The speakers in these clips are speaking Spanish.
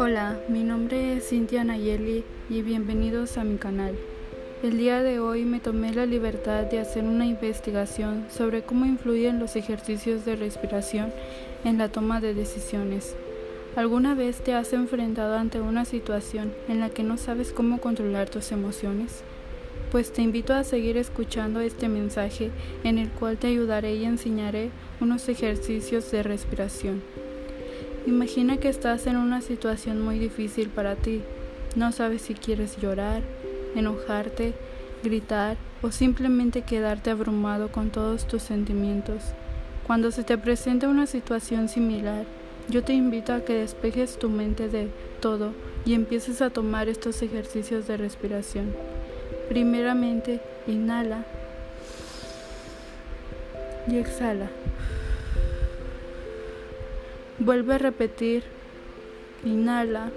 Hola, mi nombre es Cintia Nayeli y bienvenidos a mi canal. El día de hoy me tomé la libertad de hacer una investigación sobre cómo influyen los ejercicios de respiración en la toma de decisiones. ¿Alguna vez te has enfrentado ante una situación en la que no sabes cómo controlar tus emociones? Pues te invito a seguir escuchando este mensaje en el cual te ayudaré y enseñaré unos ejercicios de respiración. Imagina que estás en una situación muy difícil para ti. No sabes si quieres llorar, enojarte, gritar o simplemente quedarte abrumado con todos tus sentimientos. Cuando se te presente una situación similar, yo te invito a que despejes tu mente de todo y empieces a tomar estos ejercicios de respiración. Primeramente, inhala y exhala. Vuelve a repetir. Inhala.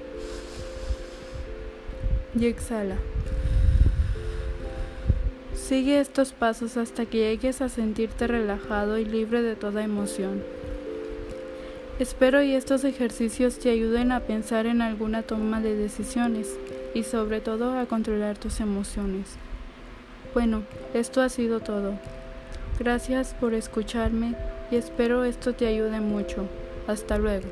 Y exhala. Sigue estos pasos hasta que llegues a sentirte relajado y libre de toda emoción. Espero y estos ejercicios te ayuden a pensar en alguna toma de decisiones y sobre todo a controlar tus emociones. Bueno, esto ha sido todo. Gracias por escucharme y espero esto te ayude mucho. Hasta luego.